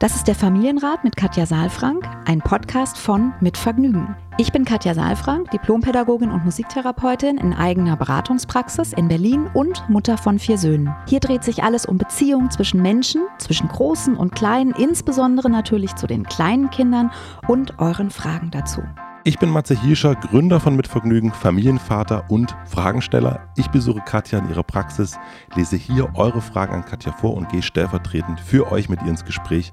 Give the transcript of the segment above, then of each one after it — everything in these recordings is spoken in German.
Das ist der Familienrat mit Katja Saalfrank, ein Podcast von Mit Vergnügen. Ich bin Katja Saalfrank, Diplompädagogin und Musiktherapeutin in eigener Beratungspraxis in Berlin und Mutter von vier Söhnen. Hier dreht sich alles um Beziehungen zwischen Menschen, zwischen Großen und Kleinen, insbesondere natürlich zu den kleinen Kindern und euren Fragen dazu. Ich bin Matze Hirscher, Gründer von Mitvergnügen, Familienvater und Fragensteller. Ich besuche Katja in ihrer Praxis, lese hier eure Fragen an Katja vor und gehe stellvertretend für euch mit ihr ins Gespräch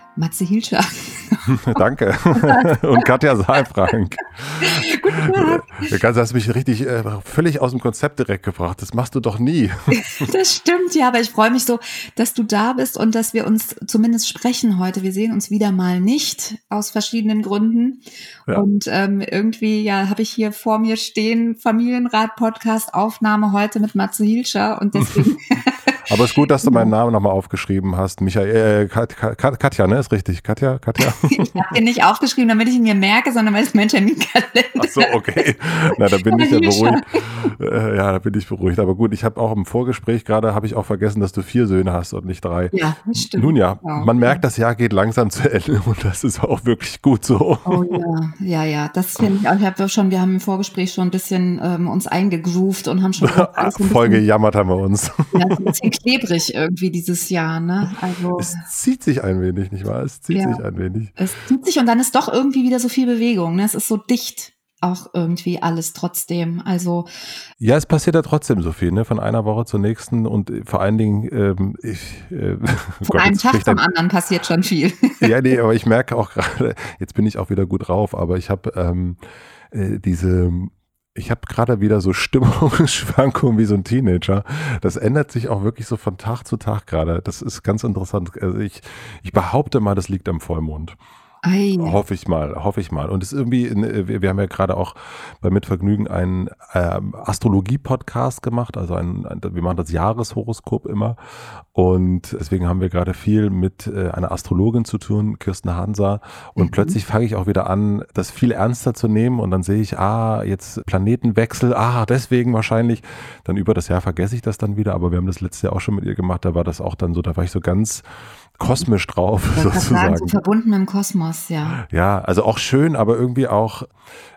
Matze Hilscher. Danke. Und Katja Saalfrank. Guten Tag. Du hast mich richtig äh, völlig aus dem Konzept direkt gebracht. Das machst du doch nie. Das stimmt, ja, aber ich freue mich so, dass du da bist und dass wir uns zumindest sprechen heute. Wir sehen uns wieder mal nicht aus verschiedenen Gründen. Ja. Und ähm, irgendwie, ja, habe ich hier vor mir stehen, Familienrat-Podcast, Aufnahme heute mit Matze Hilscher und deswegen Aber es ist gut, dass du meinen Namen nochmal aufgeschrieben hast. Michael, äh, Katja, ne? Ist richtig. Katja, Katja. ich habe den nicht aufgeschrieben, damit ich ihn mir merke, sondern weil es mein Terminkalender Ach so, okay. Na, da bin ich ja beruhigt. Äh, ja, da bin ich beruhigt. Aber gut, ich habe auch im Vorgespräch gerade, habe ich auch vergessen, dass du vier Söhne hast und nicht drei. Ja, stimmt. Nun ja, ja. man merkt, das Jahr geht langsam zu Ende und das ist auch wirklich gut so. Oh ja, ja, ja. Das finde ich auch. Ich habe schon, wir haben im Vorgespräch schon ein bisschen ähm, uns eingegroovt und haben schon voll gejammert haben wir uns. Ja, bisschen klebrig irgendwie dieses Jahr, ne? Also es zieht sich ein wenig, nicht wahr? Es zieht ja, sich ein wenig. Es zieht sich und dann ist doch irgendwie wieder so viel Bewegung, ne? Es ist so dicht auch irgendwie alles trotzdem. Also ja, es passiert ja trotzdem so viel, ne? Von einer Woche zur nächsten und vor allen Dingen ähm, ich äh, von Gott, einem Tag zum anderen passiert schon viel. ja, nee, aber ich merke auch gerade, jetzt bin ich auch wieder gut drauf, aber ich habe ähm, äh, diese ich habe gerade wieder so Stimmungsschwankungen wie so ein Teenager. Das ändert sich auch wirklich so von Tag zu Tag gerade. Das ist ganz interessant. Also ich, ich behaupte mal, das liegt am Vollmond. Ei. Hoffe ich mal, hoffe ich mal. Und es ist irgendwie, wir, wir haben ja gerade auch bei Mitvergnügen einen ähm, Astrologie-Podcast gemacht, also ein, ein, wir machen das Jahreshoroskop immer. Und deswegen haben wir gerade viel mit äh, einer Astrologin zu tun, Kirsten Hansa. Und mhm. plötzlich fange ich auch wieder an, das viel ernster zu nehmen. Und dann sehe ich, ah, jetzt Planetenwechsel, ah, deswegen wahrscheinlich. Dann über das Jahr vergesse ich das dann wieder. Aber wir haben das letzte Jahr auch schon mit ihr gemacht. Da war das auch dann so, da war ich so ganz kosmisch drauf, sozusagen. so verbunden mit dem Kosmos, ja. Ja, also auch schön, aber irgendwie auch,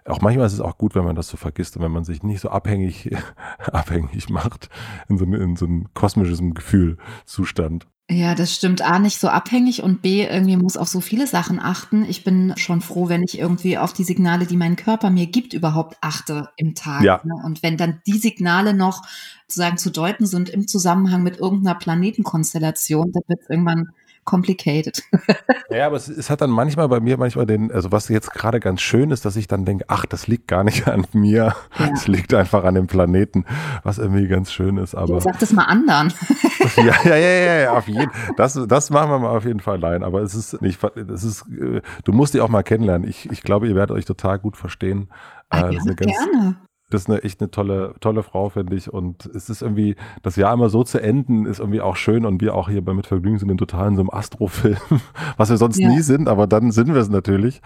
auch manchmal ist es auch gut, wenn man das so vergisst und wenn man sich nicht so abhängig, abhängig macht in so, in so ein kosmisches Gefühlzustand. Ja, das stimmt. A, nicht so abhängig und B, irgendwie muss auf so viele Sachen achten. Ich bin schon froh, wenn ich irgendwie auf die Signale, die mein Körper mir gibt, überhaupt achte im Tag. Ja. Ne? Und wenn dann die Signale noch sozusagen zu deuten sind im Zusammenhang mit irgendeiner Planetenkonstellation, dann wird es irgendwann complicated. ja, aber es, es, hat dann manchmal bei mir manchmal den, also was jetzt gerade ganz schön ist, dass ich dann denke, ach, das liegt gar nicht an mir, es liegt einfach an dem Planeten, was irgendwie ganz schön ist. Aber sag das mal anderen. ja, ja, ja, ja, auf jeden. Das, das machen wir mal auf jeden Fall allein. Aber es ist nicht, es ist, äh, du musst die auch mal kennenlernen. Ich, ich glaube, ihr werdet euch total gut verstehen. Ah, ja, gerne das ist eine echt eine tolle, tolle Frau, finde ich. Und es ist irgendwie, das Jahr immer so zu enden, ist irgendwie auch schön. Und wir auch hier bei Mit Vergnügen sind in total in so einem Astrofilm, was wir sonst ja. nie sind, aber dann sind wir es natürlich.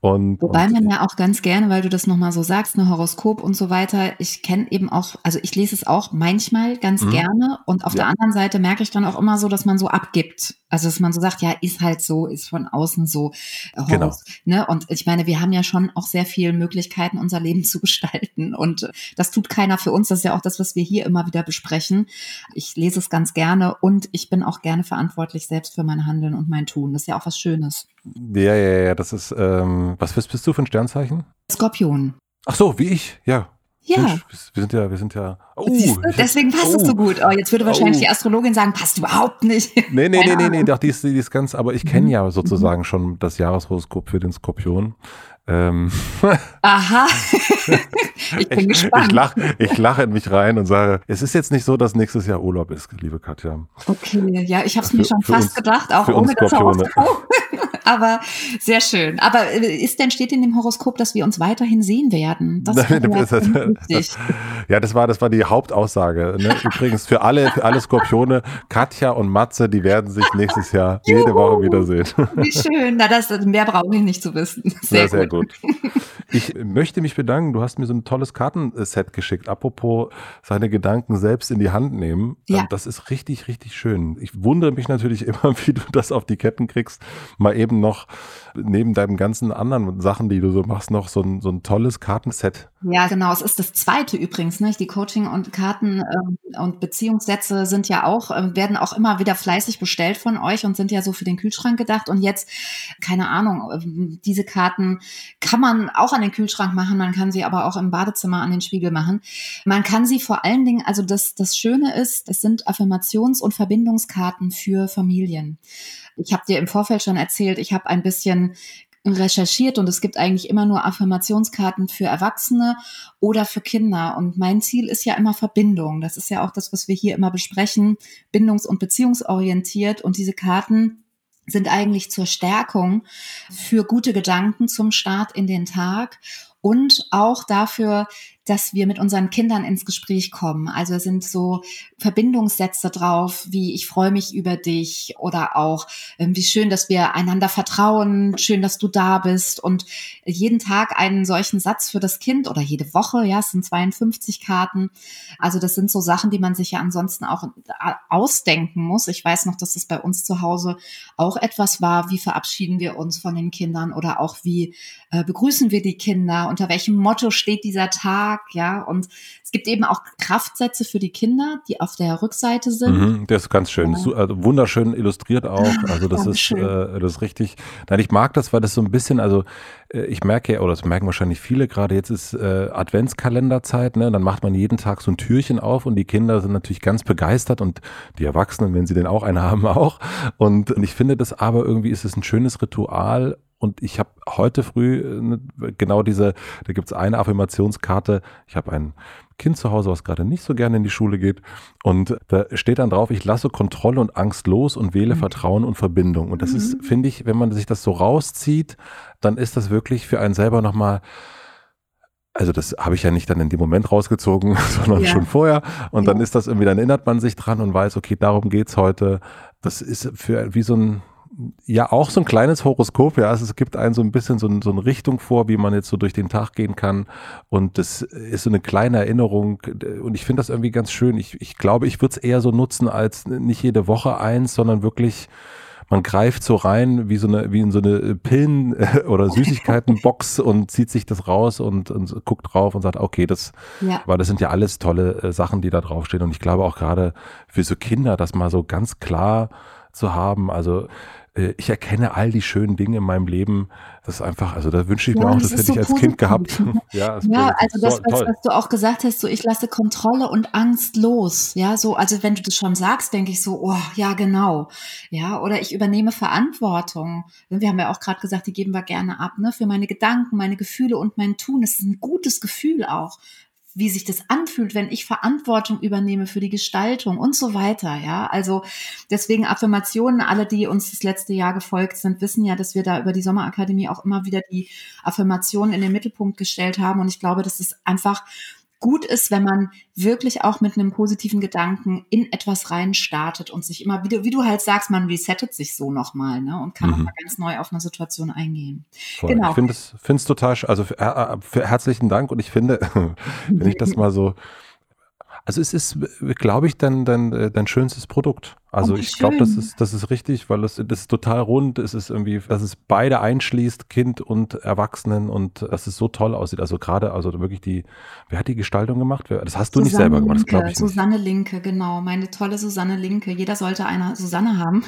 Und, Wobei und, man ja auch ganz gerne, weil du das nochmal so sagst, ein ne, Horoskop und so weiter, ich kenne eben auch, also ich lese es auch manchmal ganz mhm. gerne. Und auf ja. der anderen Seite merke ich dann auch immer so, dass man so abgibt. Also, dass man so sagt, ja, ist halt so, ist von außen so. Äh, genau. Ne? Und ich meine, wir haben ja schon auch sehr viele Möglichkeiten, unser Leben zu gestalten. Und das tut keiner für uns. Das ist ja auch das, was wir hier immer wieder besprechen. Ich lese es ganz gerne und ich bin auch gerne verantwortlich selbst für mein Handeln und mein Tun. Das ist ja auch was Schönes. Ja, ja, ja, das ist, ähm, was bist, bist du für ein Sternzeichen? Skorpion. Ach so, wie ich, ja. Ja. Wir sind ja, wir sind ja. Oh, Deswegen passt oh, es so gut. Oh, jetzt würde wahrscheinlich oh. die Astrologin sagen, passt überhaupt nicht. Nee, nee, nee, nee, nee, doch, die ist, die ist ganz, aber ich kenne mhm. ja sozusagen mhm. schon das Jahreshoroskop für den Skorpion. Ähm. Aha. ich bin ich, gespannt. Ich lache ich lach in mich rein und sage, es ist jetzt nicht so, dass nächstes Jahr Urlaub ist, liebe Katja. Okay, ja, ich habe es mir schon fast uns, gedacht, auch ohne das Horoskop. Aber sehr schön. Aber äh, ist denn steht in dem Horoskop, dass wir uns weiterhin sehen werden? Das, Nein, das, das, ja, das war das war die Hauptaussage. Ne? Übrigens für alle für alle Skorpione, Katja und Matze, die werden sich nächstes Jahr jede Woche wiedersehen. Wie schön. Na, das mehr brauche ich nicht zu wissen. Sehr, sehr gut. Gut. Ich möchte mich bedanken. Du hast mir so ein tolles Kartenset geschickt. Apropos seine Gedanken selbst in die Hand nehmen. Ja. Ähm, das ist richtig, richtig schön. Ich wundere mich natürlich immer, wie du das auf die Ketten kriegst. Mal eben noch neben deinen ganzen anderen Sachen, die du so machst, noch so ein, so ein tolles Kartenset. Ja, genau. Es ist das zweite übrigens. Ne? Die Coaching und Karten ähm, und Beziehungssätze sind ja auch, äh, werden auch immer wieder fleißig bestellt von euch und sind ja so für den Kühlschrank gedacht. Und jetzt, keine Ahnung, diese Karten kann man auch an den Kühlschrank machen, man kann sie aber auch im Badezimmer an den Spiegel machen. Man kann sie vor allen Dingen, also das, das Schöne ist, es sind Affirmations- und Verbindungskarten für Familien. Ich habe dir im Vorfeld schon erzählt, ich habe ein bisschen recherchiert und es gibt eigentlich immer nur Affirmationskarten für Erwachsene oder für Kinder. Und mein Ziel ist ja immer Verbindung. Das ist ja auch das, was wir hier immer besprechen, bindungs- und beziehungsorientiert. Und diese Karten sind eigentlich zur Stärkung für gute Gedanken zum Start in den Tag und auch dafür, dass wir mit unseren Kindern ins Gespräch kommen. Also sind so Verbindungssätze drauf, wie ich freue mich über dich oder auch ähm, wie schön, dass wir einander vertrauen, schön, dass du da bist und jeden Tag einen solchen Satz für das Kind oder jede Woche, ja, es sind 52 Karten. Also das sind so Sachen, die man sich ja ansonsten auch äh, ausdenken muss. Ich weiß noch, dass es bei uns zu Hause auch etwas war, wie verabschieden wir uns von den Kindern oder auch wie äh, begrüßen wir die Kinder, unter welchem Motto steht dieser Tag Tag, ja. Und es gibt eben auch Kraftsätze für die Kinder, die auf der Rückseite sind. Mhm, das ist ganz schön. Ja. Also wunderschön illustriert auch. Also das ist, äh, das ist richtig. Nein, ich mag das, weil das so ein bisschen, also äh, ich merke, oder das merken wahrscheinlich viele gerade, jetzt ist äh, Adventskalenderzeit, ne? Dann macht man jeden Tag so ein Türchen auf und die Kinder sind natürlich ganz begeistert und die Erwachsenen, wenn sie denn auch einen haben, auch. Und ich finde das aber irgendwie ist es ein schönes Ritual und ich habe heute früh äh, genau diese, da gibt es eine Affirmationskarte. Ich habe ein Kind zu Hause, was gerade nicht so gerne in die Schule geht. Und da steht dann drauf, ich lasse Kontrolle und Angst los und wähle mhm. Vertrauen und Verbindung. Und das mhm. ist, finde ich, wenn man sich das so rauszieht, dann ist das wirklich für einen selber nochmal also das habe ich ja nicht dann in dem Moment rausgezogen, sondern ja. schon vorher. Und ja. dann ist das irgendwie, dann erinnert man sich dran und weiß, okay, darum geht's heute. Das ist für wie so ein, ja auch so ein kleines Horoskop, ja. Also es gibt einen so ein bisschen so, so eine Richtung vor, wie man jetzt so durch den Tag gehen kann. Und das ist so eine kleine Erinnerung. Und ich finde das irgendwie ganz schön. Ich, ich glaube, ich würde es eher so nutzen als nicht jede Woche eins, sondern wirklich man greift so rein wie so eine, wie in so eine Pillen- oder Süßigkeitenbox und zieht sich das raus und, und guckt drauf und sagt, okay, das, ja. weil das sind ja alles tolle äh, Sachen, die da draufstehen. Und ich glaube auch gerade für so Kinder, das mal so ganz klar zu haben. Also äh, ich erkenne all die schönen Dinge in meinem Leben. Das ist einfach, also da wünsche ich ja, mir auch, das, das hätte so ich als Kind gehabt. ja, ja also das, so, was, was, du auch gesagt hast, so ich lasse Kontrolle und Angst los. Ja, so, also wenn du das schon sagst, denke ich so, oh, ja, genau. Ja, oder ich übernehme Verantwortung. Wir haben ja auch gerade gesagt, die geben wir gerne ab, ne, für meine Gedanken, meine Gefühle und mein Tun. Das ist ein gutes Gefühl auch wie sich das anfühlt, wenn ich Verantwortung übernehme für die Gestaltung und so weiter. Ja, also deswegen Affirmationen. Alle, die uns das letzte Jahr gefolgt sind, wissen ja, dass wir da über die Sommerakademie auch immer wieder die Affirmationen in den Mittelpunkt gestellt haben. Und ich glaube, das ist einfach gut ist, wenn man wirklich auch mit einem positiven Gedanken in etwas rein startet und sich immer wieder, wie du halt sagst, man resettet sich so nochmal ne, und kann mhm. nochmal ganz neu auf eine Situation eingehen. Voll. Genau. Ich finde es total, also für, äh, für herzlichen Dank und ich finde, wenn ich das mal so also es ist, glaube ich, dein, dein, äh, dein schönstes Produkt. Also oh, ich glaube, das ist, das ist richtig, weil das, das ist total rund. Es ist irgendwie, dass es beide einschließt, Kind und Erwachsenen und dass es so toll aussieht. Also gerade, also wirklich die, wer hat die Gestaltung gemacht? Das hast du Susanne nicht selber gemacht, das glaube ich. Susanne Linke, genau. Meine tolle Susanne Linke. Jeder sollte eine Susanne haben.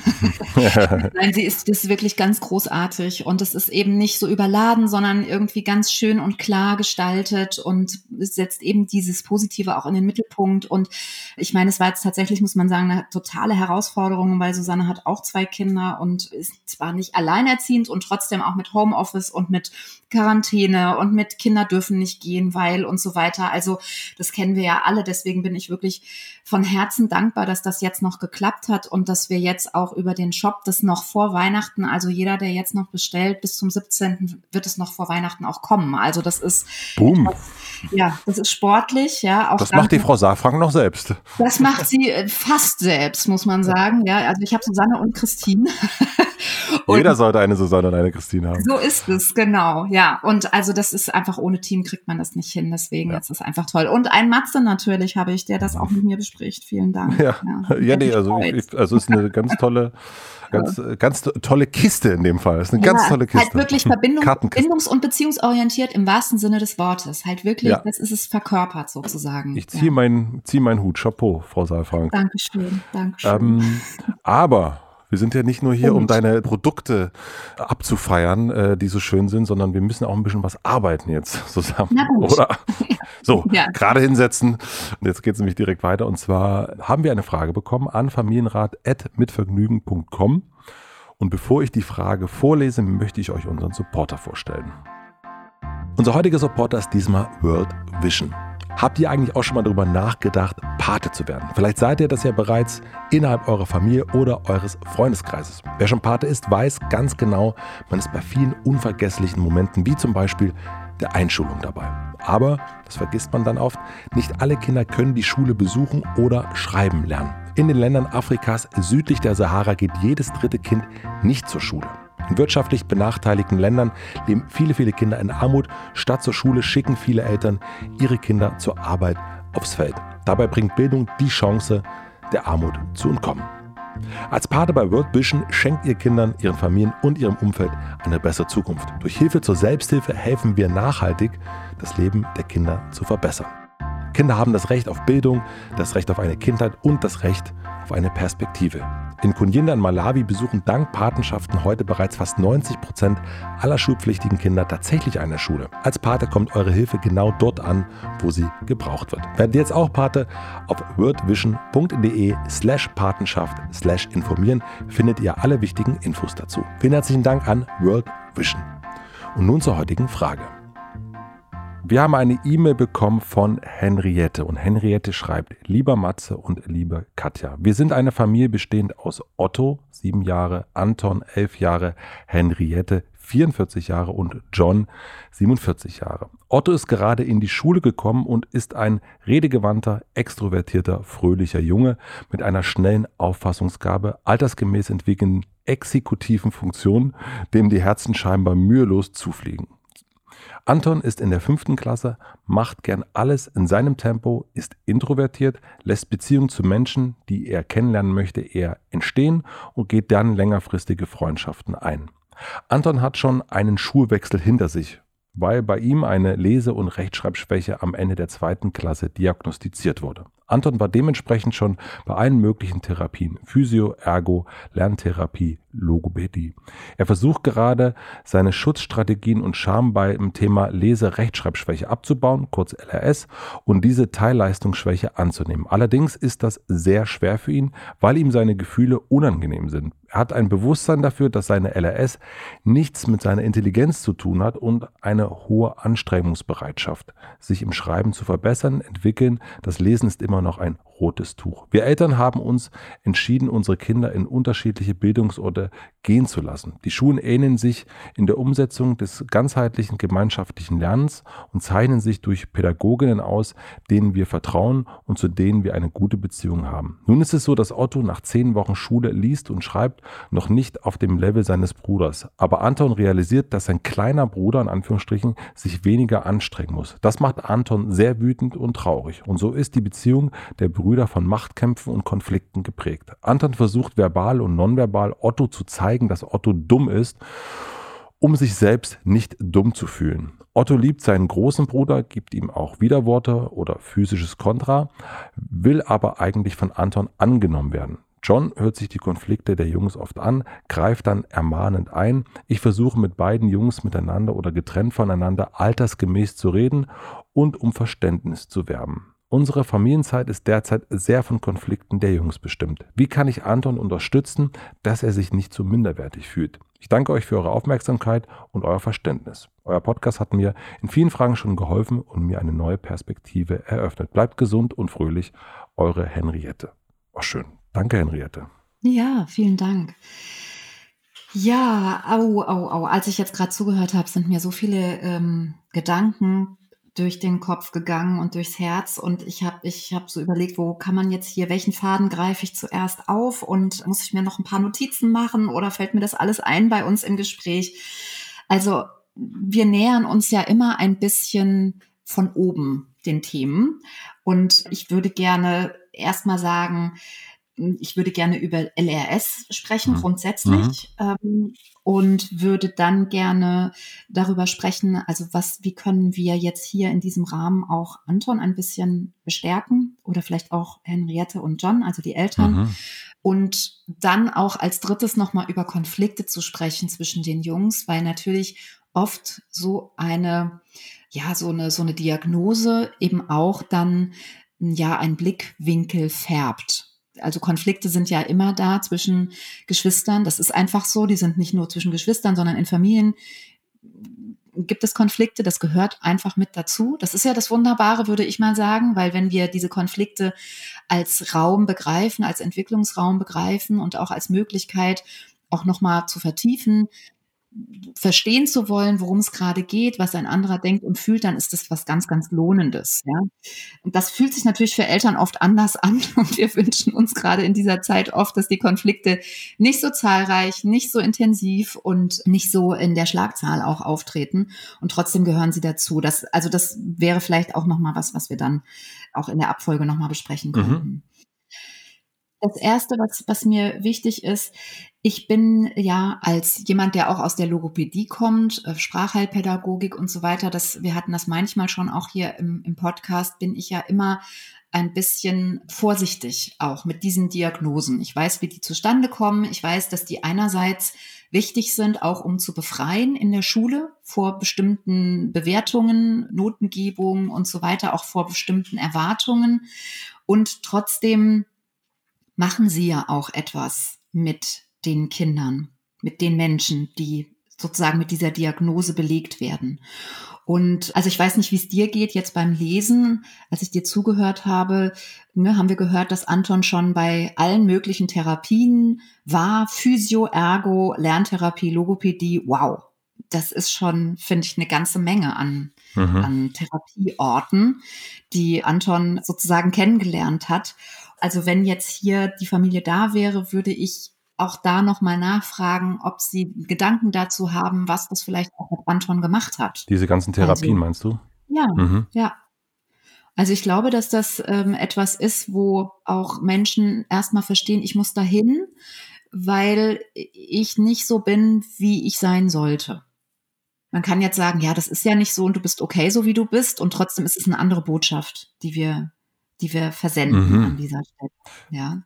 Nein, sie ist, ist wirklich ganz großartig und es ist eben nicht so überladen, sondern irgendwie ganz schön und klar gestaltet und setzt eben dieses Positive auch in den Mittelpunkt. Und ich meine, es war jetzt tatsächlich, muss man sagen, eine totale Herausforderung Herausforderungen, weil Susanne hat auch zwei Kinder und ist zwar nicht alleinerziehend und trotzdem auch mit Homeoffice und mit Quarantäne und mit Kinder dürfen nicht gehen, weil und so weiter. Also das kennen wir ja alle. Deswegen bin ich wirklich von Herzen dankbar, dass das jetzt noch geklappt hat und dass wir jetzt auch über den Shop das noch vor Weihnachten, also jeder, der jetzt noch bestellt, bis zum 17. wird es noch vor Weihnachten auch kommen. Also das ist Boom. Etwas, ja, das ist sportlich, ja. Auch das macht die Frau Saarfrank noch selbst. Das macht sie äh, fast selbst, muss man sagen. Ja, also ich habe Susanne und Christine. und Jeder sollte eine Susanne und eine Christine haben. So ist es, genau, ja. Und also das ist einfach ohne Team kriegt man das nicht hin. Deswegen ja. ist es einfach toll. Und ein Matze natürlich habe ich, der das auch mit mir bespricht. Vielen Dank. Ja, ja, ja nee, also ich, also es ist eine ganz tolle Ganz, ganz tolle Kiste in dem Fall. Das ist eine ja, ganz tolle Kiste. Halt wirklich Verbindung, bindungs- und beziehungsorientiert im wahrsten Sinne des Wortes. Halt wirklich, ja. das ist es verkörpert sozusagen. Ich ziehe ja. meinen zieh mein Hut. Chapeau, Frau Saalfrank. Dankeschön, Dankeschön. Ähm, aber wir sind ja nicht nur hier, um deine Produkte abzufeiern, äh, die so schön sind, sondern wir müssen auch ein bisschen was arbeiten jetzt zusammen. Oder? So, ja. gerade hinsetzen. Und jetzt geht es nämlich direkt weiter. Und zwar haben wir eine Frage bekommen an familienrat.mitvergnügen.com. Und bevor ich die Frage vorlese, möchte ich euch unseren Supporter vorstellen. Unser heutiger Supporter ist diesmal World Vision. Habt ihr eigentlich auch schon mal darüber nachgedacht, Pate zu werden? Vielleicht seid ihr das ja bereits innerhalb eurer Familie oder eures Freundeskreises. Wer schon Pate ist, weiß ganz genau, man ist bei vielen unvergesslichen Momenten, wie zum Beispiel der Einschulung dabei. Aber, das vergisst man dann oft, nicht alle Kinder können die Schule besuchen oder schreiben lernen. In den Ländern Afrikas südlich der Sahara geht jedes dritte Kind nicht zur Schule. In wirtschaftlich benachteiligten Ländern leben viele, viele Kinder in Armut. Statt zur Schule schicken viele Eltern ihre Kinder zur Arbeit aufs Feld. Dabei bringt Bildung die Chance, der Armut zu entkommen. Als Pate bei World Vision schenkt ihr Kindern, ihren Familien und ihrem Umfeld eine bessere Zukunft. Durch Hilfe zur Selbsthilfe helfen wir nachhaltig, das Leben der Kinder zu verbessern. Kinder haben das Recht auf Bildung, das Recht auf eine Kindheit und das Recht auf eine Perspektive. In Kunyinda in Malawi besuchen dank Patenschaften heute bereits fast 90 Prozent aller schulpflichtigen Kinder tatsächlich eine Schule. Als Pate kommt eure Hilfe genau dort an, wo sie gebraucht wird. Werdet ihr jetzt auch Pate? Auf worldvision.de slash Patenschaft slash informieren findet ihr alle wichtigen Infos dazu. Vielen herzlichen Dank an World Vision. Und nun zur heutigen Frage. Wir haben eine E-Mail bekommen von Henriette und Henriette schreibt, lieber Matze und liebe Katja, wir sind eine Familie bestehend aus Otto, sieben Jahre, Anton, elf Jahre, Henriette, 44 Jahre und John, 47 Jahre. Otto ist gerade in die Schule gekommen und ist ein redegewandter, extrovertierter, fröhlicher Junge mit einer schnellen Auffassungsgabe, altersgemäß entwickelnden exekutiven Funktionen, dem die Herzen scheinbar mühelos zufliegen. Anton ist in der fünften Klasse, macht gern alles in seinem Tempo, ist introvertiert, lässt Beziehungen zu Menschen, die er kennenlernen möchte, eher entstehen und geht dann längerfristige Freundschaften ein. Anton hat schon einen Schulwechsel hinter sich, weil bei ihm eine Lese- und Rechtschreibschwäche am Ende der zweiten Klasse diagnostiziert wurde. Anton war dementsprechend schon bei allen möglichen Therapien, Physio, Ergo, Lerntherapie, Logopädie. Er versucht gerade, seine Schutzstrategien und Scham beim Thema Lese-Rechtschreibschwäche abzubauen, kurz LRS, und diese Teilleistungsschwäche anzunehmen. Allerdings ist das sehr schwer für ihn, weil ihm seine Gefühle unangenehm sind. Er hat ein Bewusstsein dafür, dass seine LRS nichts mit seiner Intelligenz zu tun hat und eine hohe Anstrengungsbereitschaft, sich im Schreiben zu verbessern, entwickeln. Das Lesen ist immer noch ein rotes Tuch. Wir Eltern haben uns entschieden, unsere Kinder in unterschiedliche Bildungsorte gehen zu lassen. Die Schulen ähneln sich in der Umsetzung des ganzheitlichen gemeinschaftlichen Lernens und zeichnen sich durch Pädagoginnen aus, denen wir vertrauen und zu denen wir eine gute Beziehung haben. Nun ist es so, dass Otto nach zehn Wochen Schule liest und schreibt, noch nicht auf dem Level seines Bruders. Aber Anton realisiert, dass sein kleiner Bruder in Anführungsstrichen sich weniger anstrengen muss. Das macht Anton sehr wütend und traurig. Und so ist die Beziehung der Brüder Brüder von Machtkämpfen und Konflikten geprägt. Anton versucht verbal und nonverbal Otto zu zeigen, dass Otto dumm ist, um sich selbst nicht dumm zu fühlen. Otto liebt seinen großen Bruder, gibt ihm auch Widerworte oder physisches Kontra, will aber eigentlich von Anton angenommen werden. John hört sich die Konflikte der Jungs oft an, greift dann ermahnend ein. Ich versuche mit beiden Jungs miteinander oder getrennt voneinander altersgemäß zu reden und um Verständnis zu werben. Unsere Familienzeit ist derzeit sehr von Konflikten der Jungs bestimmt. Wie kann ich Anton unterstützen, dass er sich nicht so minderwertig fühlt? Ich danke euch für eure Aufmerksamkeit und euer Verständnis. Euer Podcast hat mir in vielen Fragen schon geholfen und mir eine neue Perspektive eröffnet. Bleibt gesund und fröhlich, eure Henriette. Oh, schön. Danke, Henriette. Ja, vielen Dank. Ja, au, au, au. Als ich jetzt gerade zugehört habe, sind mir so viele ähm, Gedanken durch den Kopf gegangen und durchs Herz. Und ich habe ich hab so überlegt, wo kann man jetzt hier, welchen Faden greife ich zuerst auf? Und muss ich mir noch ein paar Notizen machen oder fällt mir das alles ein bei uns im Gespräch? Also wir nähern uns ja immer ein bisschen von oben den Themen. Und ich würde gerne erstmal sagen, ich würde gerne über LRS sprechen, mhm. grundsätzlich, mhm. Ähm, und würde dann gerne darüber sprechen, also was, wie können wir jetzt hier in diesem Rahmen auch Anton ein bisschen bestärken oder vielleicht auch Henriette und John, also die Eltern. Mhm. Und dann auch als drittes nochmal über Konflikte zu sprechen zwischen den Jungs, weil natürlich oft so eine, ja, so eine, so eine Diagnose eben auch dann, ja, ein Blickwinkel färbt also Konflikte sind ja immer da zwischen Geschwistern. Das ist einfach so. Die sind nicht nur zwischen Geschwistern, sondern in Familien gibt es Konflikte. Das gehört einfach mit dazu. Das ist ja das Wunderbare, würde ich mal sagen, weil wenn wir diese Konflikte als Raum begreifen, als Entwicklungsraum begreifen und auch als Möglichkeit, auch nochmal zu vertiefen, verstehen zu wollen, worum es gerade geht, was ein anderer denkt und fühlt, dann ist das was ganz, ganz Lohnendes. Ja? Und das fühlt sich natürlich für Eltern oft anders an und wir wünschen uns gerade in dieser Zeit oft, dass die Konflikte nicht so zahlreich, nicht so intensiv und nicht so in der Schlagzahl auch auftreten und trotzdem gehören sie dazu. Das, also das wäre vielleicht auch nochmal was, was wir dann auch in der Abfolge nochmal besprechen mhm. könnten. Mhm. Das erste, was, was mir wichtig ist, ich bin ja als jemand, der auch aus der Logopädie kommt, äh, Sprachheilpädagogik und so weiter, das, wir hatten das manchmal schon auch hier im, im Podcast, bin ich ja immer ein bisschen vorsichtig auch mit diesen Diagnosen. Ich weiß, wie die zustande kommen. Ich weiß, dass die einerseits wichtig sind, auch um zu befreien in der Schule vor bestimmten Bewertungen, Notengebungen und so weiter, auch vor bestimmten Erwartungen. Und trotzdem machen Sie ja auch etwas mit den Kindern, mit den Menschen, die sozusagen mit dieser Diagnose belegt werden. Und also ich weiß nicht, wie es dir geht jetzt beim Lesen. Als ich dir zugehört habe, ne, haben wir gehört, dass Anton schon bei allen möglichen Therapien war. Physio, Ergo, Lerntherapie, Logopädie. Wow. Das ist schon, finde ich, eine ganze Menge an, mhm. an Therapieorten, die Anton sozusagen kennengelernt hat. Also wenn jetzt hier die Familie da wäre, würde ich auch da nochmal nachfragen, ob Sie Gedanken dazu haben, was das vielleicht auch mit Anton gemacht hat. Diese ganzen Therapien, also, meinst du? Ja, mhm. ja. Also ich glaube, dass das ähm, etwas ist, wo auch Menschen erstmal verstehen, ich muss dahin, weil ich nicht so bin, wie ich sein sollte. Man kann jetzt sagen, ja, das ist ja nicht so und du bist okay, so wie du bist, und trotzdem ist es eine andere Botschaft, die wir die wir versenden mhm. an dieser Stelle. Ja.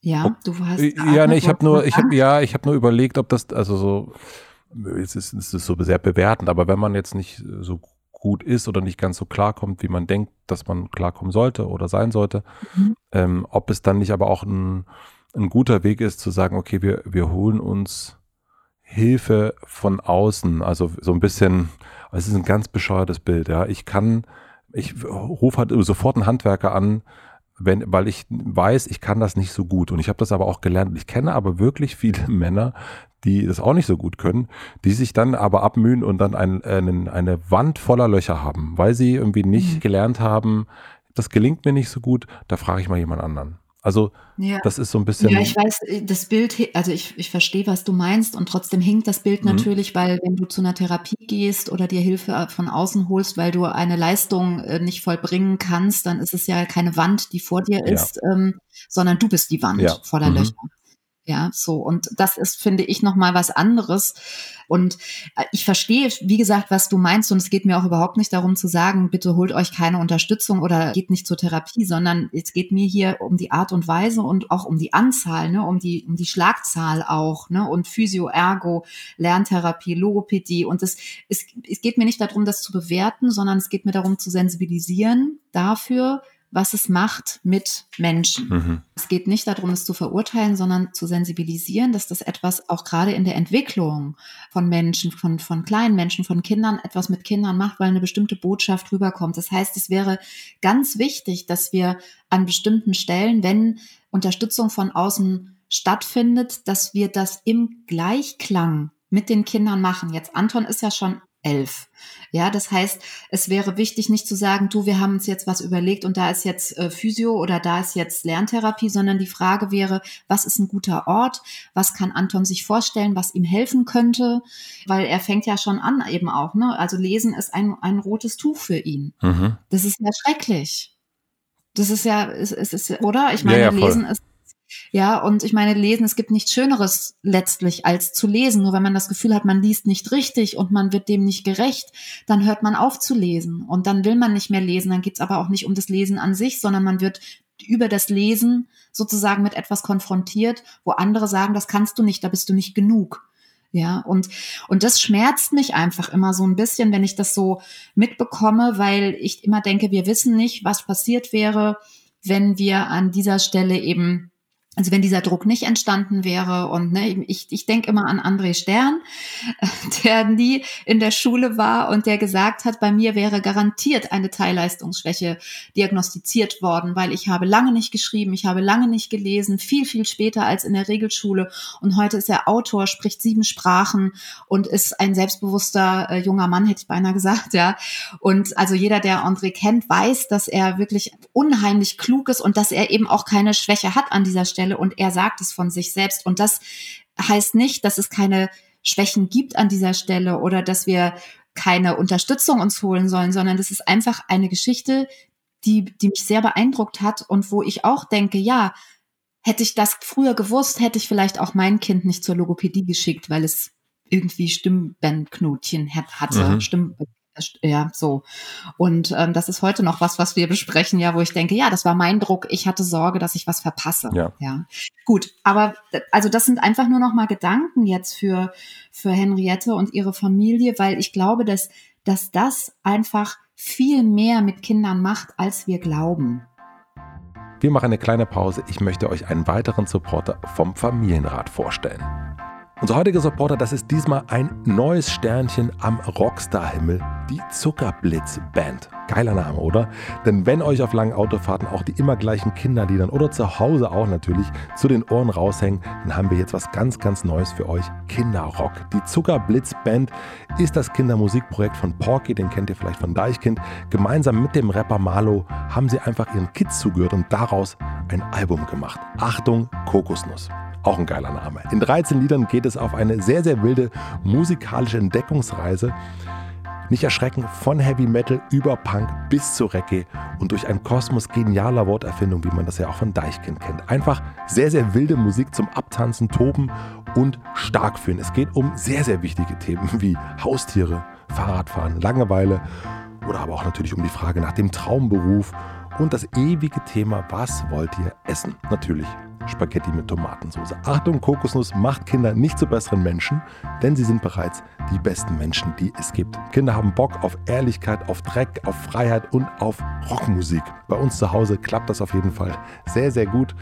Ja, du hast. Ja, nee, ich habe nur, ich habe ja, ich habe nur überlegt, ob das, also so, jetzt ist es so sehr bewertend, aber wenn man jetzt nicht so gut ist oder nicht ganz so klarkommt, wie man denkt, dass man klarkommen sollte oder sein sollte, mhm. ähm, ob es dann nicht aber auch ein, ein guter Weg ist zu sagen, okay, wir, wir holen uns Hilfe von außen, also so ein bisschen, es ist ein ganz bescheuertes Bild, ja. Ich kann ich rufe halt sofort einen Handwerker an, wenn, weil ich weiß, ich kann das nicht so gut. Und ich habe das aber auch gelernt. Ich kenne aber wirklich viele Männer, die das auch nicht so gut können, die sich dann aber abmühen und dann ein, einen, eine Wand voller Löcher haben, weil sie irgendwie nicht mhm. gelernt haben, das gelingt mir nicht so gut, da frage ich mal jemand anderen. Also ja. das ist so ein bisschen. Ja, ich weiß, das Bild, also ich, ich verstehe, was du meinst und trotzdem hinkt das Bild mhm. natürlich, weil wenn du zu einer Therapie gehst oder dir Hilfe äh, von außen holst, weil du eine Leistung äh, nicht vollbringen kannst, dann ist es ja keine Wand, die vor dir ist, ja. ähm, sondern du bist die Wand ja. voller mhm. Löcher. Ja, so. Und das ist, finde ich, nochmal was anderes. Und äh, ich verstehe, wie gesagt, was du meinst. Und es geht mir auch überhaupt nicht darum zu sagen, bitte holt euch keine Unterstützung oder geht nicht zur Therapie, sondern es geht mir hier um die Art und Weise und auch um die Anzahl, ne, um die, um die Schlagzahl auch, ne, und Physio, Ergo, Lerntherapie, Logopädie. Und es, es, es geht mir nicht darum, das zu bewerten, sondern es geht mir darum zu sensibilisieren dafür, was es macht mit Menschen. Mhm. Es geht nicht darum, es zu verurteilen, sondern zu sensibilisieren, dass das etwas auch gerade in der Entwicklung von Menschen, von, von kleinen Menschen, von Kindern etwas mit Kindern macht, weil eine bestimmte Botschaft rüberkommt. Das heißt, es wäre ganz wichtig, dass wir an bestimmten Stellen, wenn Unterstützung von außen stattfindet, dass wir das im Gleichklang mit den Kindern machen. Jetzt Anton ist ja schon elf. Ja, das heißt, es wäre wichtig, nicht zu sagen, du, wir haben uns jetzt was überlegt und da ist jetzt äh, Physio oder da ist jetzt Lerntherapie, sondern die Frage wäre, was ist ein guter Ort? Was kann Anton sich vorstellen, was ihm helfen könnte? Weil er fängt ja schon an eben auch, ne? Also lesen ist ein, ein rotes Tuch für ihn. Mhm. Das ist ja schrecklich. Das ist ja, es ist, ist, oder? Ich meine, ja, ja, lesen ist ja, und ich meine, lesen, es gibt nichts Schöneres letztlich als zu lesen. Nur wenn man das Gefühl hat, man liest nicht richtig und man wird dem nicht gerecht, dann hört man auf zu lesen. Und dann will man nicht mehr lesen. Dann geht's aber auch nicht um das Lesen an sich, sondern man wird über das Lesen sozusagen mit etwas konfrontiert, wo andere sagen, das kannst du nicht, da bist du nicht genug. Ja, und, und das schmerzt mich einfach immer so ein bisschen, wenn ich das so mitbekomme, weil ich immer denke, wir wissen nicht, was passiert wäre, wenn wir an dieser Stelle eben also wenn dieser Druck nicht entstanden wäre und ne, ich, ich denke immer an André Stern, der nie in der Schule war und der gesagt hat, bei mir wäre garantiert eine Teilleistungsschwäche diagnostiziert worden, weil ich habe lange nicht geschrieben, ich habe lange nicht gelesen, viel, viel später als in der Regelschule und heute ist er Autor, spricht sieben Sprachen und ist ein selbstbewusster äh, junger Mann, hätte ich beinahe gesagt, ja. Und also jeder, der André kennt, weiß, dass er wirklich unheimlich klug ist und dass er eben auch keine Schwäche hat an dieser Stelle Stelle und er sagt es von sich selbst. Und das heißt nicht, dass es keine Schwächen gibt an dieser Stelle oder dass wir keine Unterstützung uns holen sollen, sondern das ist einfach eine Geschichte, die, die mich sehr beeindruckt hat und wo ich auch denke, ja, hätte ich das früher gewusst, hätte ich vielleicht auch mein Kind nicht zur Logopädie geschickt, weil es irgendwie Stimmbändknotchen hatte, mhm. Stimm, ja, so. Und ähm, das ist heute noch was, was wir besprechen, ja, wo ich denke, ja, das war mein Druck. Ich hatte Sorge, dass ich was verpasse. Ja. ja. Gut, aber also das sind einfach nur noch mal Gedanken jetzt für für Henriette und ihre Familie, weil ich glaube, dass dass das einfach viel mehr mit Kindern macht, als wir glauben. Wir machen eine kleine Pause. Ich möchte euch einen weiteren Supporter vom Familienrat vorstellen. Unser heutiger Supporter, das ist diesmal ein neues Sternchen am Rockstar-Himmel, die Zuckerblitz Band. Geiler Name, oder? Denn wenn euch auf langen Autofahrten auch die immer gleichen Kinderliedern oder zu Hause auch natürlich zu den Ohren raushängen, dann haben wir jetzt was ganz, ganz Neues für euch. Kinderrock. Die Zuckerblitz Band ist das Kindermusikprojekt von Porky, den kennt ihr vielleicht von Deichkind. Gemeinsam mit dem Rapper Marlo haben sie einfach ihren Kids zugehört und daraus ein Album gemacht. Achtung, Kokosnuss. Auch ein geiler Name. In 13 Liedern geht es auf eine sehr, sehr wilde musikalische Entdeckungsreise. Nicht erschrecken, von Heavy Metal über Punk bis zu Reggae und durch einen Kosmos genialer Worterfindung, wie man das ja auch von Deichkind kennt. Einfach sehr, sehr wilde Musik zum Abtanzen, Toben und stark fühlen. Es geht um sehr, sehr wichtige Themen wie Haustiere, Fahrradfahren, Langeweile oder aber auch natürlich um die Frage nach dem Traumberuf und das ewige Thema, was wollt ihr essen? Natürlich Spaghetti mit Tomatensauce. Achtung, Kokosnuss macht Kinder nicht zu besseren Menschen, denn sie sind bereits die besten Menschen, die es gibt. Kinder haben Bock auf Ehrlichkeit, auf Dreck, auf Freiheit und auf Rockmusik. Bei uns zu Hause klappt das auf jeden Fall sehr, sehr gut.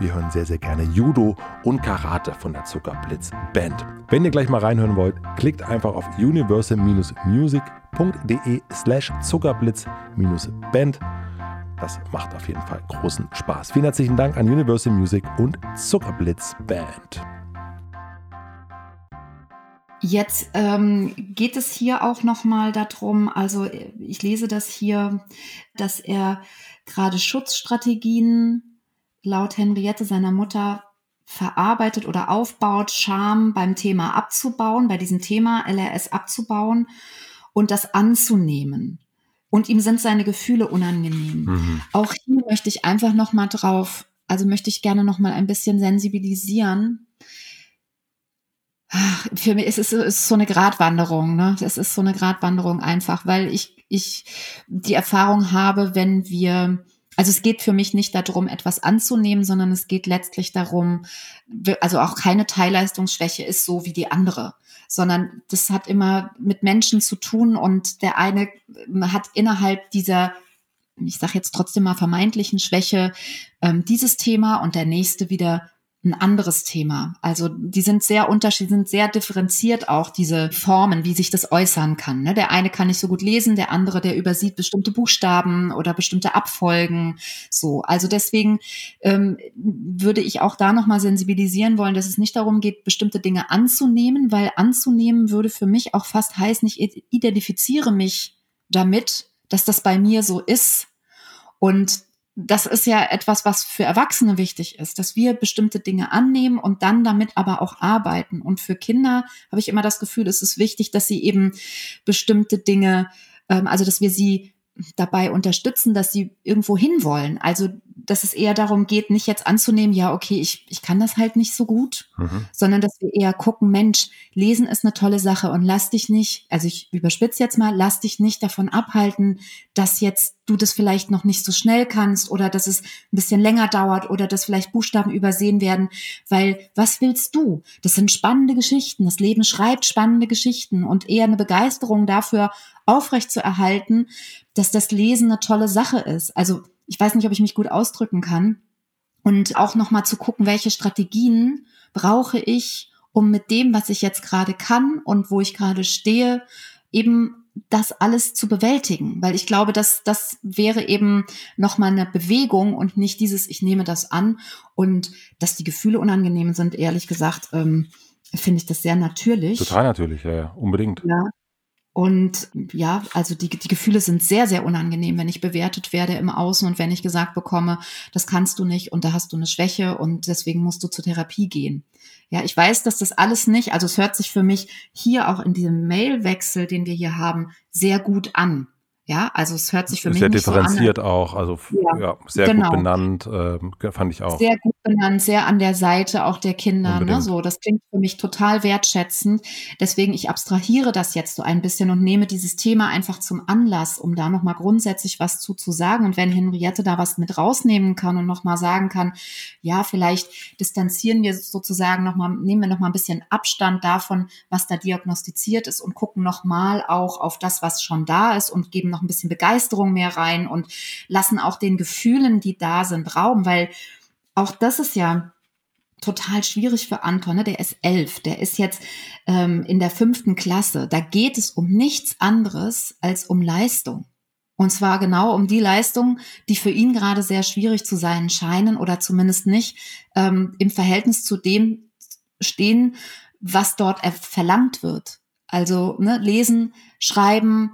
Wir hören sehr, sehr gerne Judo und Karate von der Zuckerblitz Band. Wenn ihr gleich mal reinhören wollt, klickt einfach auf universal-music.de slash Zuckerblitz-Band. Das macht auf jeden Fall großen Spaß. Vielen herzlichen Dank an Universal Music und Zuckerblitz Band. Jetzt ähm, geht es hier auch noch mal darum, also ich lese das hier, dass er gerade Schutzstrategien laut Henriette seiner Mutter verarbeitet oder aufbaut, Scham beim Thema abzubauen, bei diesem Thema LRS abzubauen und das anzunehmen und ihm sind seine Gefühle unangenehm. Mhm. Auch hier möchte ich einfach noch mal drauf, also möchte ich gerne noch mal ein bisschen sensibilisieren. Für mich ist es ist so eine Gratwanderung, ne? Es ist so eine Gratwanderung einfach, weil ich ich die Erfahrung habe, wenn wir also es geht für mich nicht darum, etwas anzunehmen, sondern es geht letztlich darum, also auch keine Teilleistungsschwäche ist so wie die andere sondern das hat immer mit Menschen zu tun und der eine hat innerhalb dieser ich sage jetzt trotzdem mal vermeintlichen Schwäche ähm, dieses Thema und der nächste wieder ein anderes Thema. Also die sind sehr unterschiedlich, sind sehr differenziert auch diese Formen, wie sich das äußern kann. Ne? Der eine kann nicht so gut lesen, der andere, der übersieht bestimmte Buchstaben oder bestimmte Abfolgen. So, also deswegen ähm, würde ich auch da nochmal sensibilisieren wollen, dass es nicht darum geht, bestimmte Dinge anzunehmen, weil anzunehmen würde für mich auch fast heißen, ich identifiziere mich damit, dass das bei mir so ist. Und das ist ja etwas, was für Erwachsene wichtig ist, dass wir bestimmte Dinge annehmen und dann damit aber auch arbeiten. Und für Kinder habe ich immer das Gefühl, es ist wichtig, dass sie eben bestimmte Dinge, ähm, also dass wir sie dabei unterstützen, dass sie irgendwo hinwollen. Also, dass es eher darum geht, nicht jetzt anzunehmen, ja, okay, ich, ich kann das halt nicht so gut, mhm. sondern dass wir eher gucken, Mensch, lesen ist eine tolle Sache und lass dich nicht, also ich überspitze jetzt mal, lass dich nicht davon abhalten, dass jetzt du das vielleicht noch nicht so schnell kannst oder dass es ein bisschen länger dauert oder dass vielleicht Buchstaben übersehen werden, weil was willst du? Das sind spannende Geschichten. Das Leben schreibt spannende Geschichten und eher eine Begeisterung dafür aufrecht zu erhalten, dass das Lesen eine tolle Sache ist. Also ich weiß nicht, ob ich mich gut ausdrücken kann. Und auch nochmal zu gucken, welche Strategien brauche ich, um mit dem, was ich jetzt gerade kann und wo ich gerade stehe, eben das alles zu bewältigen, weil ich glaube, dass das wäre eben nochmal eine Bewegung und nicht dieses, ich nehme das an und dass die Gefühle unangenehm sind, ehrlich gesagt, ähm, finde ich das sehr natürlich. Total natürlich, ja, ja, unbedingt. Ja, und ja, also die, die Gefühle sind sehr, sehr unangenehm, wenn ich bewertet werde im Außen und wenn ich gesagt bekomme, das kannst du nicht und da hast du eine Schwäche und deswegen musst du zur Therapie gehen. Ja, ich weiß, dass das alles nicht, also es hört sich für mich hier auch in diesem Mailwechsel, den wir hier haben, sehr gut an. Ja, also es hört sich für mich sehr differenziert so an, auch, also ja, ja sehr genau. gut benannt, äh, fand ich auch. Sehr gut benannt, sehr an der Seite auch der Kinder. Ne? So, das klingt für mich total wertschätzend. Deswegen ich abstrahiere das jetzt so ein bisschen und nehme dieses Thema einfach zum Anlass, um da noch mal grundsätzlich was zu zu sagen. Und wenn Henriette da was mit rausnehmen kann und noch mal sagen kann, ja, vielleicht distanzieren wir sozusagen noch mal, nehmen wir noch mal ein bisschen Abstand davon, was da diagnostiziert ist und gucken noch mal auch auf das, was schon da ist und geben noch noch ein bisschen Begeisterung mehr rein und lassen auch den Gefühlen, die da sind, Raum, weil auch das ist ja total schwierig für Anton. Ne? Der ist elf, der ist jetzt ähm, in der fünften Klasse. Da geht es um nichts anderes als um Leistung. Und zwar genau um die Leistung, die für ihn gerade sehr schwierig zu sein scheinen oder zumindest nicht ähm, im Verhältnis zu dem stehen, was dort verlangt wird. Also ne, lesen, schreiben,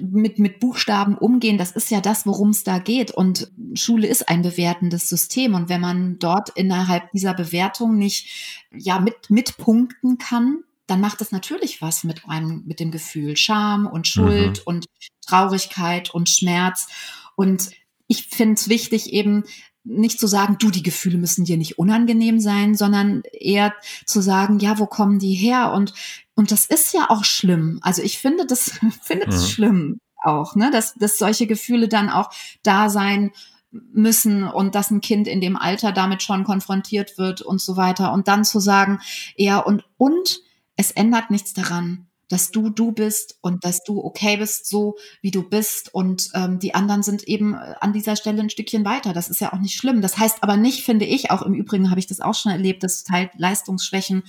mit, mit Buchstaben umgehen, das ist ja das, worum es da geht. Und Schule ist ein bewertendes System. Und wenn man dort innerhalb dieser Bewertung nicht ja mit, mitpunkten kann, dann macht es natürlich was mit einem, mit dem Gefühl Scham und Schuld mhm. und Traurigkeit und Schmerz. Und ich finde es wichtig, eben nicht zu sagen, du, die Gefühle müssen dir nicht unangenehm sein, sondern eher zu sagen, ja, wo kommen die her? Und, und das ist ja auch schlimm. Also ich finde das, finde es mhm. schlimm auch, ne, dass, dass solche Gefühle dann auch da sein müssen und dass ein Kind in dem Alter damit schon konfrontiert wird und so weiter. Und dann zu sagen, ja, und, und es ändert nichts daran, dass du du bist und dass du okay bist, so wie du bist. Und ähm, die anderen sind eben äh, an dieser Stelle ein Stückchen weiter. Das ist ja auch nicht schlimm. Das heißt aber nicht, finde ich, auch im Übrigen habe ich das auch schon erlebt, dass halt Leistungsschwächen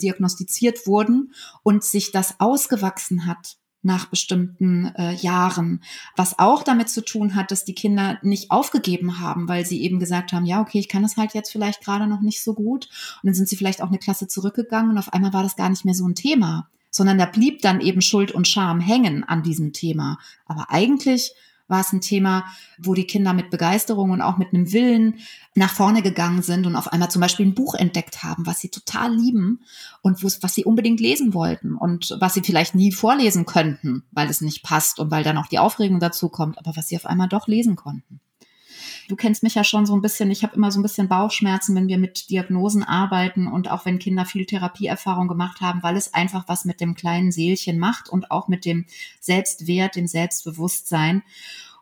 diagnostiziert wurden und sich das ausgewachsen hat nach bestimmten äh, Jahren, was auch damit zu tun hat, dass die Kinder nicht aufgegeben haben, weil sie eben gesagt haben, ja, okay, ich kann das halt jetzt vielleicht gerade noch nicht so gut. Und dann sind sie vielleicht auch eine Klasse zurückgegangen und auf einmal war das gar nicht mehr so ein Thema sondern da blieb dann eben Schuld und Scham hängen an diesem Thema. Aber eigentlich war es ein Thema, wo die Kinder mit Begeisterung und auch mit einem Willen nach vorne gegangen sind und auf einmal zum Beispiel ein Buch entdeckt haben, was sie total lieben und was sie unbedingt lesen wollten und was sie vielleicht nie vorlesen könnten, weil es nicht passt und weil dann auch die Aufregung dazu kommt, aber was sie auf einmal doch lesen konnten. Du kennst mich ja schon so ein bisschen. Ich habe immer so ein bisschen Bauchschmerzen, wenn wir mit Diagnosen arbeiten und auch wenn Kinder viel Therapieerfahrung gemacht haben, weil es einfach was mit dem kleinen Seelchen macht und auch mit dem Selbstwert, dem Selbstbewusstsein.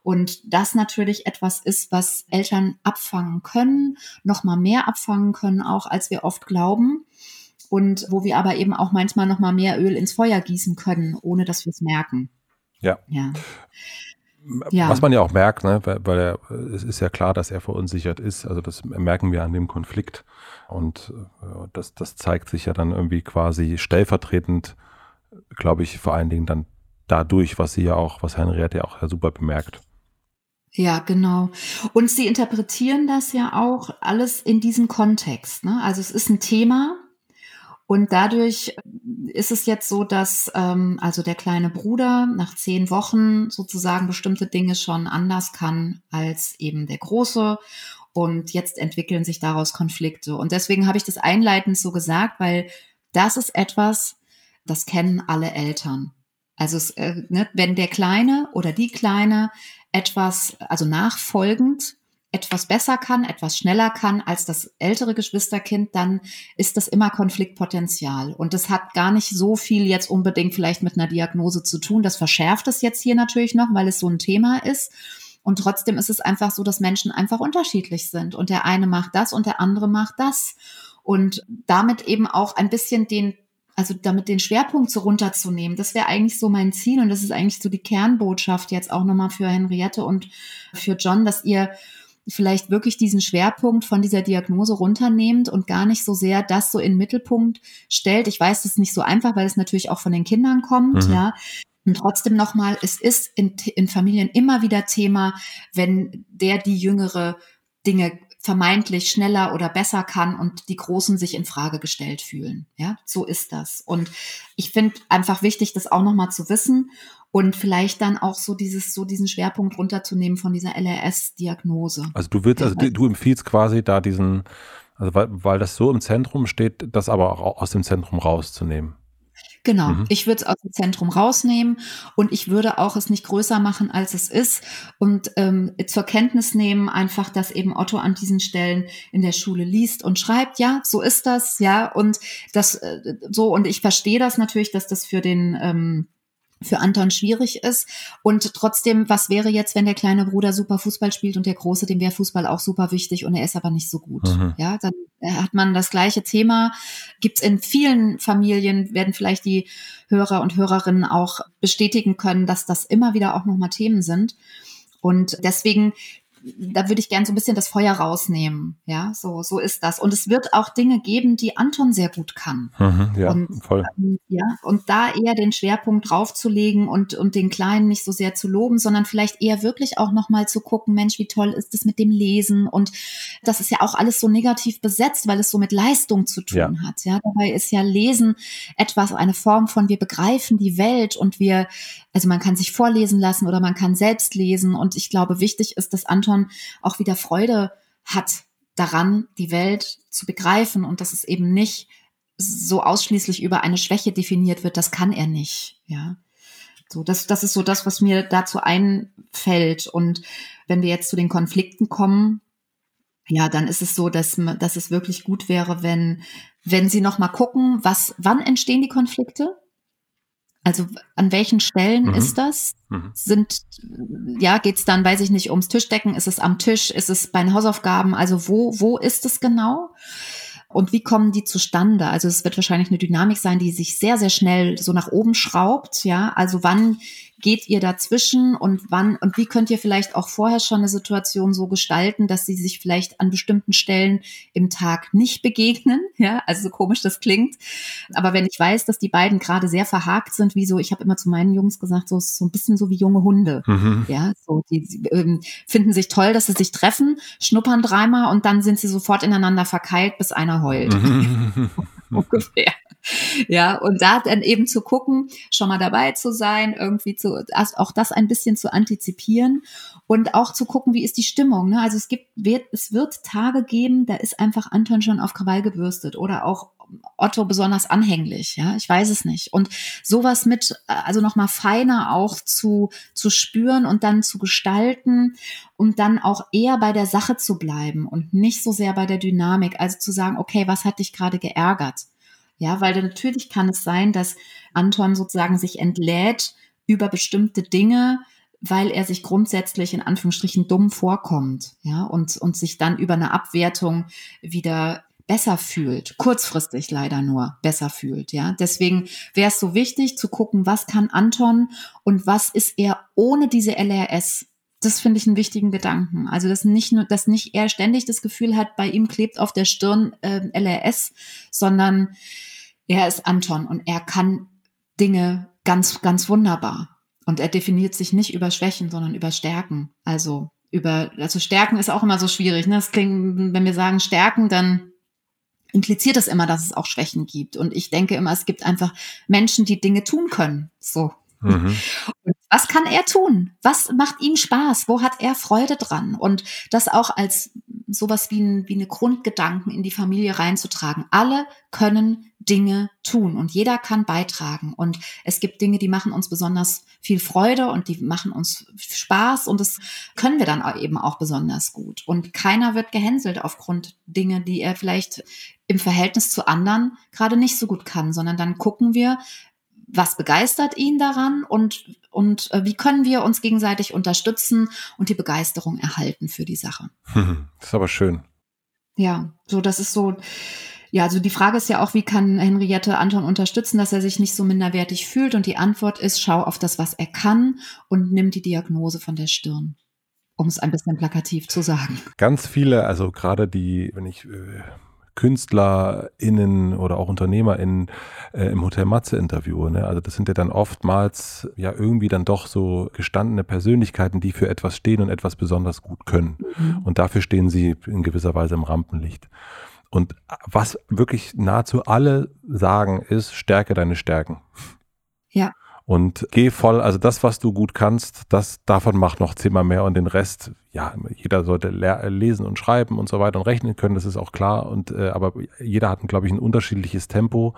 Und das natürlich etwas ist, was Eltern abfangen können, noch mal mehr abfangen können, auch als wir oft glauben. Und wo wir aber eben auch manchmal noch mal mehr Öl ins Feuer gießen können, ohne dass wir es merken. Ja. Ja. Ja. Was man ja auch merkt, ne, weil, weil er, es ist ja klar, dass er verunsichert ist. Also das merken wir an dem Konflikt. Und äh, das, das zeigt sich ja dann irgendwie quasi stellvertretend, glaube ich, vor allen Dingen dann dadurch, was sie ja auch, was Henriette ja auch super bemerkt. Ja, genau. Und sie interpretieren das ja auch alles in diesem Kontext. Ne? Also es ist ein Thema und dadurch ist es jetzt so, dass ähm, also der kleine Bruder nach zehn Wochen sozusagen bestimmte Dinge schon anders kann als eben der große. Und jetzt entwickeln sich daraus Konflikte. Und deswegen habe ich das einleitend so gesagt, weil das ist etwas, das kennen alle Eltern. Also es, äh, ne, wenn der Kleine oder die Kleine etwas, also nachfolgend etwas besser kann, etwas schneller kann als das ältere Geschwisterkind, dann ist das immer Konfliktpotenzial. Und das hat gar nicht so viel jetzt unbedingt vielleicht mit einer Diagnose zu tun. Das verschärft es jetzt hier natürlich noch, weil es so ein Thema ist. Und trotzdem ist es einfach so, dass Menschen einfach unterschiedlich sind. Und der eine macht das und der andere macht das. Und damit eben auch ein bisschen den also damit den Schwerpunkt so runterzunehmen, das wäre eigentlich so mein Ziel und das ist eigentlich so die Kernbotschaft jetzt auch nochmal für Henriette und für John, dass ihr vielleicht wirklich diesen Schwerpunkt von dieser Diagnose runternehmt und gar nicht so sehr das so in den Mittelpunkt stellt. Ich weiß, das ist nicht so einfach, weil es natürlich auch von den Kindern kommt, mhm. ja. Und trotzdem nochmal, es ist in, in Familien immer wieder Thema, wenn der die jüngere Dinge vermeintlich schneller oder besser kann und die Großen sich in Frage gestellt fühlen. Ja, so ist das. Und ich finde einfach wichtig, das auch nochmal zu wissen und vielleicht dann auch so dieses, so diesen Schwerpunkt runterzunehmen von dieser LRS-Diagnose. Also du willst, also du, du empfiehlst quasi da diesen, also weil, weil das so im Zentrum steht, das aber auch aus dem Zentrum rauszunehmen. Genau, mhm. ich würde es aus dem Zentrum rausnehmen und ich würde auch es nicht größer machen, als es ist und ähm, zur Kenntnis nehmen einfach, dass eben Otto an diesen Stellen in der Schule liest und schreibt, ja, so ist das, ja, und das äh, so und ich verstehe das natürlich, dass das für den ähm, für Anton schwierig ist. Und trotzdem, was wäre jetzt, wenn der kleine Bruder super Fußball spielt und der große, dem wäre Fußball auch super wichtig und er ist aber nicht so gut. Mhm. Ja, dann hat man das gleiche Thema. Gibt's in vielen Familien, werden vielleicht die Hörer und Hörerinnen auch bestätigen können, dass das immer wieder auch nochmal Themen sind. Und deswegen da würde ich gern so ein bisschen das Feuer rausnehmen. Ja, so, so ist das. Und es wird auch Dinge geben, die Anton sehr gut kann. Mhm, ja, und, voll. Ähm, ja, und da eher den Schwerpunkt draufzulegen und, und den Kleinen nicht so sehr zu loben, sondern vielleicht eher wirklich auch nochmal zu gucken, Mensch, wie toll ist es mit dem Lesen? Und das ist ja auch alles so negativ besetzt, weil es so mit Leistung zu tun ja. hat. Ja, dabei ist ja Lesen etwas, eine Form von wir begreifen die Welt und wir, also man kann sich vorlesen lassen oder man kann selbst lesen. Und ich glaube, wichtig ist, dass Anton Anton auch wieder Freude hat daran, die Welt zu begreifen und dass es eben nicht so ausschließlich über eine Schwäche definiert wird, das kann er nicht, ja. So, das, das ist so das, was mir dazu einfällt. Und wenn wir jetzt zu den Konflikten kommen, ja, dann ist es so, dass, dass es wirklich gut wäre, wenn, wenn Sie noch mal gucken, was, wann entstehen die Konflikte? Also an welchen Stellen mhm. ist das? Mhm. Sind, ja, geht's dann, weiß ich nicht, ums Tischdecken? Ist es am Tisch? Ist es bei den Hausaufgaben? Also wo, wo ist es genau? Und wie kommen die zustande? Also es wird wahrscheinlich eine Dynamik sein, die sich sehr, sehr schnell so nach oben schraubt. Ja, also wann geht ihr dazwischen und wann und wie könnt ihr vielleicht auch vorher schon eine Situation so gestalten, dass sie sich vielleicht an bestimmten Stellen im Tag nicht begegnen? Ja, also so komisch das klingt. Aber wenn ich weiß, dass die beiden gerade sehr verhakt sind, wie so, ich habe immer zu meinen Jungs gesagt, so so ein bisschen so wie junge Hunde. Mhm. Ja, so die, die ähm, finden sich toll, dass sie sich treffen, schnuppern dreimal und dann sind sie sofort ineinander verkeilt, bis einer heult. Mhm. Ungefähr. Ja, und da dann eben zu gucken, schon mal dabei zu sein, irgendwie zu, auch das ein bisschen zu antizipieren und auch zu gucken, wie ist die Stimmung. Ne? Also es gibt, wird, es wird Tage geben, da ist einfach Anton schon auf Krawall gebürstet oder auch Otto besonders anhänglich, ja, ich weiß es nicht. Und sowas mit, also nochmal feiner auch zu, zu spüren und dann zu gestalten und dann auch eher bei der Sache zu bleiben und nicht so sehr bei der Dynamik. Also zu sagen, okay, was hat dich gerade geärgert? Ja, weil natürlich kann es sein, dass Anton sozusagen sich entlädt über bestimmte Dinge, weil er sich grundsätzlich in Anführungsstrichen dumm vorkommt, ja, und, und sich dann über eine Abwertung wieder besser fühlt, kurzfristig leider nur besser fühlt, ja. Deswegen wäre es so wichtig zu gucken, was kann Anton und was ist er ohne diese LRS. Das finde ich einen wichtigen Gedanken. Also, dass nicht nur, dass nicht er ständig das Gefühl hat, bei ihm klebt auf der Stirn äh, LRS, sondern er ist Anton und er kann Dinge ganz, ganz wunderbar. Und er definiert sich nicht über Schwächen, sondern über Stärken. Also über, also Stärken ist auch immer so schwierig. Ne? Das klingt, wenn wir sagen Stärken, dann impliziert das immer, dass es auch Schwächen gibt. Und ich denke immer, es gibt einfach Menschen, die Dinge tun können. So. Mhm. was kann er tun? Was macht ihm Spaß? Wo hat er Freude dran? Und das auch als sowas wie, ein, wie eine Grundgedanken in die Familie reinzutragen. Alle können Dinge tun und jeder kann beitragen. Und es gibt Dinge, die machen uns besonders viel Freude und die machen uns Spaß und das können wir dann eben auch besonders gut. Und keiner wird gehänselt aufgrund Dinge, die er vielleicht im Verhältnis zu anderen gerade nicht so gut kann, sondern dann gucken wir, was begeistert ihn daran und, und äh, wie können wir uns gegenseitig unterstützen und die Begeisterung erhalten für die Sache. Das ist aber schön. Ja, so das ist so. Ja, also die Frage ist ja auch, wie kann Henriette Anton unterstützen, dass er sich nicht so minderwertig fühlt? Und die Antwort ist, schau auf das, was er kann und nimm die Diagnose von der Stirn um es ein bisschen plakativ zu sagen. Ganz viele, also gerade die, wenn ich äh, KünstlerInnen oder auch UnternehmerInnen äh, im Hotel Matze interviewe. Ne? Also das sind ja dann oftmals ja irgendwie dann doch so gestandene Persönlichkeiten, die für etwas stehen und etwas besonders gut können. Mhm. Und dafür stehen sie in gewisser Weise im Rampenlicht. Und was wirklich nahezu alle sagen, ist, stärke deine Stärken. Ja. Und geh voll, also das, was du gut kannst, das davon macht noch zehnmal mehr und den Rest, ja, jeder sollte lesen und schreiben und so weiter und rechnen können, das ist auch klar. Und äh, aber jeder hat, glaube ich, ein unterschiedliches Tempo.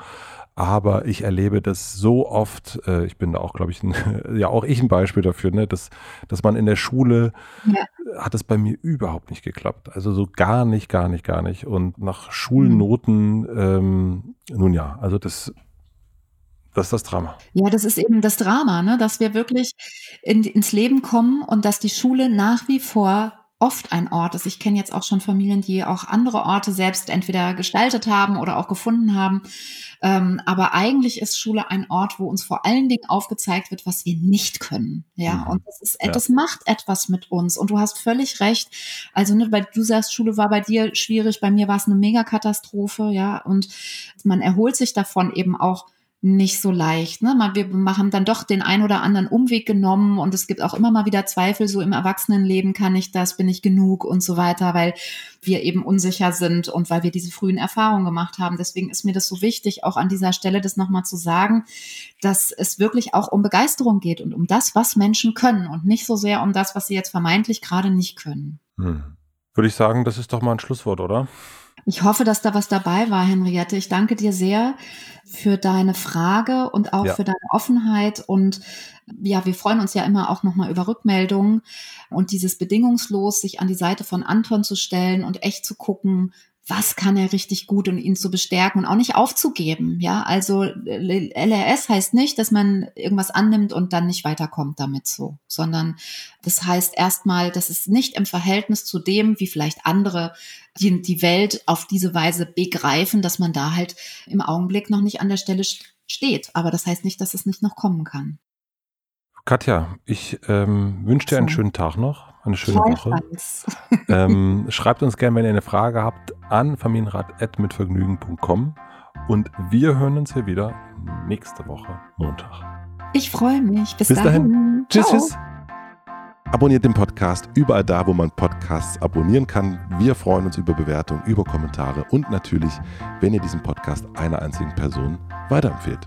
Aber ich erlebe das so oft, äh, ich bin da auch, glaube ich, ein, ja auch ich ein Beispiel dafür, ne, dass, dass man in der Schule ja. hat es bei mir überhaupt nicht geklappt. Also so gar nicht, gar nicht, gar nicht. Und nach Schulnoten, ähm, nun ja, also das das ist das Drama. Ja, das ist eben das Drama, ne? dass wir wirklich in, ins Leben kommen und dass die Schule nach wie vor oft ein Ort ist. Ich kenne jetzt auch schon Familien, die auch andere Orte selbst entweder gestaltet haben oder auch gefunden haben. Ähm, aber eigentlich ist Schule ein Ort, wo uns vor allen Dingen aufgezeigt wird, was wir nicht können. Ja, mhm. und das ist, ja. das macht etwas mit uns. Und du hast völlig recht. Also, ne, weil du sagst, Schule war bei dir schwierig, bei mir war es eine Megakatastrophe, ja, und man erholt sich davon eben auch nicht so leicht. Ne? Wir haben dann doch den ein oder anderen Umweg genommen und es gibt auch immer mal wieder Zweifel, so im Erwachsenenleben kann ich das, bin ich genug und so weiter, weil wir eben unsicher sind und weil wir diese frühen Erfahrungen gemacht haben. Deswegen ist mir das so wichtig, auch an dieser Stelle das nochmal zu sagen, dass es wirklich auch um Begeisterung geht und um das, was Menschen können und nicht so sehr um das, was sie jetzt vermeintlich gerade nicht können. Hm. Würde ich sagen, das ist doch mal ein Schlusswort, oder? Ich hoffe, dass da was dabei war, Henriette. Ich danke dir sehr für deine Frage und auch ja. für deine Offenheit. Und ja, wir freuen uns ja immer auch nochmal über Rückmeldungen und dieses bedingungslos, sich an die Seite von Anton zu stellen und echt zu gucken, was kann er richtig gut und ihn zu bestärken und auch nicht aufzugeben. Ja, also LRS heißt nicht, dass man irgendwas annimmt und dann nicht weiterkommt damit so, sondern das heißt erstmal, dass es nicht im Verhältnis zu dem, wie vielleicht andere die, die Welt auf diese Weise begreifen, dass man da halt im Augenblick noch nicht an der Stelle steht. Aber das heißt nicht, dass es nicht noch kommen kann. Katja, ich ähm, wünsche dir einen schönen Tag noch, eine schöne Woche. ähm, schreibt uns gerne, wenn ihr eine Frage habt, an familienrat.mitvergnügen.com und wir hören uns hier wieder nächste Woche Montag. Ich freue mich. Bis, Bis dahin. dahin. Tschüss, tschüss. Abonniert den Podcast überall da, wo man Podcasts abonnieren kann. Wir freuen uns über Bewertungen, über Kommentare und natürlich, wenn ihr diesen Podcast einer einzigen Person weiterempfehlt.